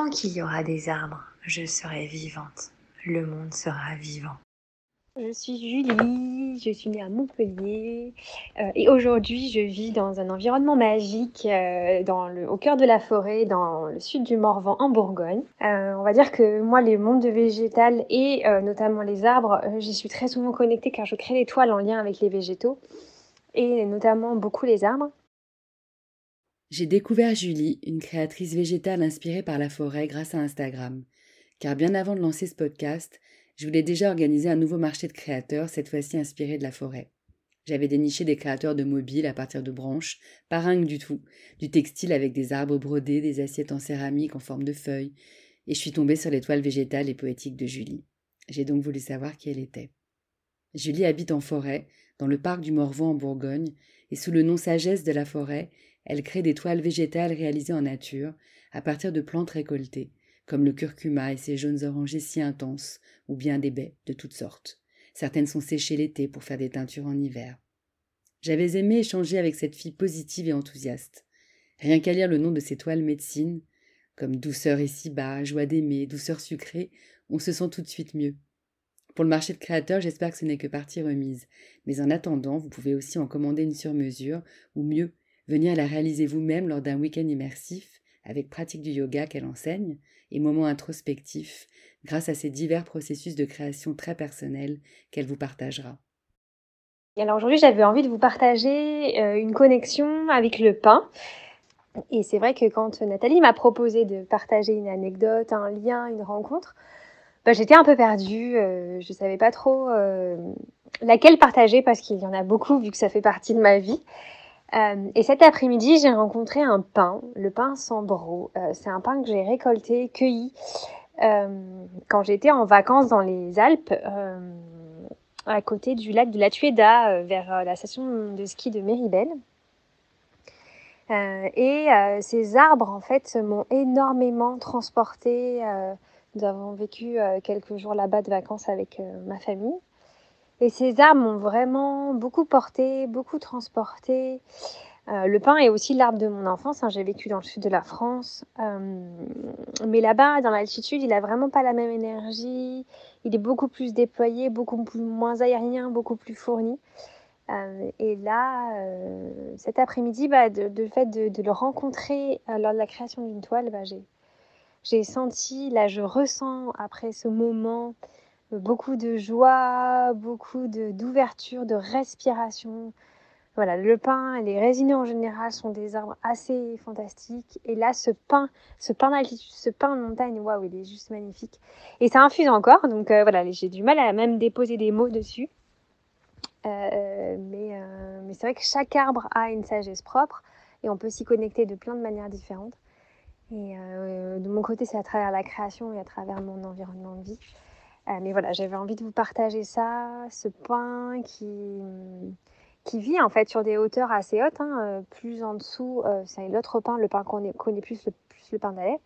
Tant qu'il y aura des arbres, je serai vivante. Le monde sera vivant. Je suis Julie, je suis née à Montpellier euh, et aujourd'hui je vis dans un environnement magique euh, dans le, au cœur de la forêt dans le sud du Morvan en Bourgogne. Euh, on va dire que moi les mondes végétal et notamment les arbres, j'y suis très souvent connectée car je crée des toiles en lien avec les végétaux et notamment beaucoup les arbres. J'ai découvert Julie, une créatrice végétale inspirée par la forêt grâce à Instagram. Car bien avant de lancer ce podcast, je voulais déjà organiser un nouveau marché de créateurs, cette fois-ci inspiré de la forêt. J'avais déniché des créateurs de mobiles à partir de branches, pas ringue du tout, du textile avec des arbres brodés, des assiettes en céramique en forme de feuilles, et je suis tombée sur les toiles végétales et poétiques de Julie. J'ai donc voulu savoir qui elle était. Julie habite en forêt, dans le parc du Morvan en Bourgogne, et sous le nom Sagesse de la forêt, elle crée des toiles végétales réalisées en nature, à partir de plantes récoltées, comme le curcuma et ses jaunes orangés si intenses, ou bien des baies de toutes sortes. Certaines sont séchées l'été pour faire des teintures en hiver. J'avais aimé échanger avec cette fille positive et enthousiaste. Rien qu'à lire le nom de ces toiles médecine, comme douceur et si bas, joie d'aimer, douceur sucrée, on se sent tout de suite mieux. Pour le marché de créateurs, j'espère que ce n'est que partie remise. Mais en attendant, vous pouvez aussi en commander une sur mesure, ou mieux, venir la réaliser vous-même lors d'un week-end immersif, avec pratique du yoga qu'elle enseigne, et moments introspectifs grâce à ces divers processus de création très personnels qu'elle vous partagera. Alors aujourd'hui, j'avais envie de vous partager euh, une connexion avec le pain. Et c'est vrai que quand Nathalie m'a proposé de partager une anecdote, un lien, une rencontre, bah, j'étais un peu perdue. Euh, je ne savais pas trop euh, laquelle partager parce qu'il y en a beaucoup vu que ça fait partie de ma vie. Euh, et cet après-midi, j'ai rencontré un pain, le pain Sambro. Euh, c'est un pain que j'ai récolté, cueilli euh, quand j'étais en vacances dans les Alpes, à côté du lac de la Tueda, vers la station de ski de Méribel. et ces arbres, en fait, m'ont énormément transporté. nous avons vécu quelques jours là-bas de vacances avec ma famille. Et ces arbres m'ont vraiment beaucoup porté, beaucoup transporté. Euh, le pin est aussi l'arbre de mon enfance. Hein. J'ai vécu dans le sud de la France. Euh, mais là-bas, dans l'altitude, il n'a vraiment pas la même énergie. Il est beaucoup plus déployé, beaucoup plus, moins aérien, beaucoup plus fourni. Euh, et là, cet après-midi, bah, de, fait de, le rencontrer lors de la création d'une toile, bah, j'ai senti, là je ressens après ce moment beaucoup de joie, beaucoup d'ouverture, de, respiration. Voilà, le pin et les résineux en général sont des arbres assez fantastiques. Et là, ce pin, ce pin d'altitude, ce pin de montagne, waouh, il est juste magnifique. Et ça infuse encore, donc euh, voilà, j'ai du mal à même déposer des mots dessus. Euh, mais, euh, mais c'est vrai que chaque arbre a une sagesse propre et on peut s'y connecter de plein de manières différentes. Et de mon côté, c'est à travers la création et à travers mon environnement de vie. Euh, mais voilà, j'avais envie de vous partager ça, ce pain qui, qui vit en fait sur des hauteurs assez hautes. Hein, euh, plus en dessous, euh, c'est l'autre pain, le pain qu'on connaît plus, le, plus le pain d'Alep.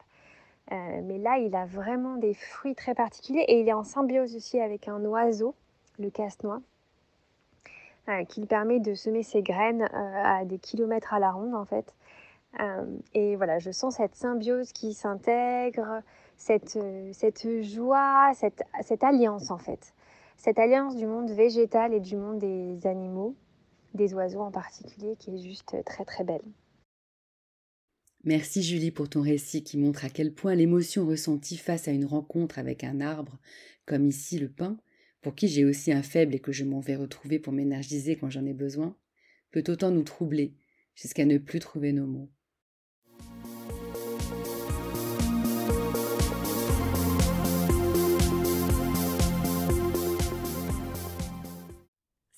mais là, il a vraiment des fruits très particuliers et il est en symbiose aussi avec un oiseau, le casse-noix, qui lui permet de semer ses graines à des kilomètres à la ronde en fait. et voilà, je sens cette symbiose qui s'intègre, cette, euh, cette joie, cette, cette, alliance en fait. cette alliance du monde végétal et du monde des animaux, des oiseaux en particulier, qui est juste très très belle. Merci Julie pour ton récit qui montre à quel point l'émotion ressentie face à une rencontre avec un arbre, comme ici le pin, pour qui j'ai aussi un faible et que je m'en vais retrouver pour m'énergiser quand j'en ai besoin, peut autant nous troubler jusqu'à ne plus trouver nos mots.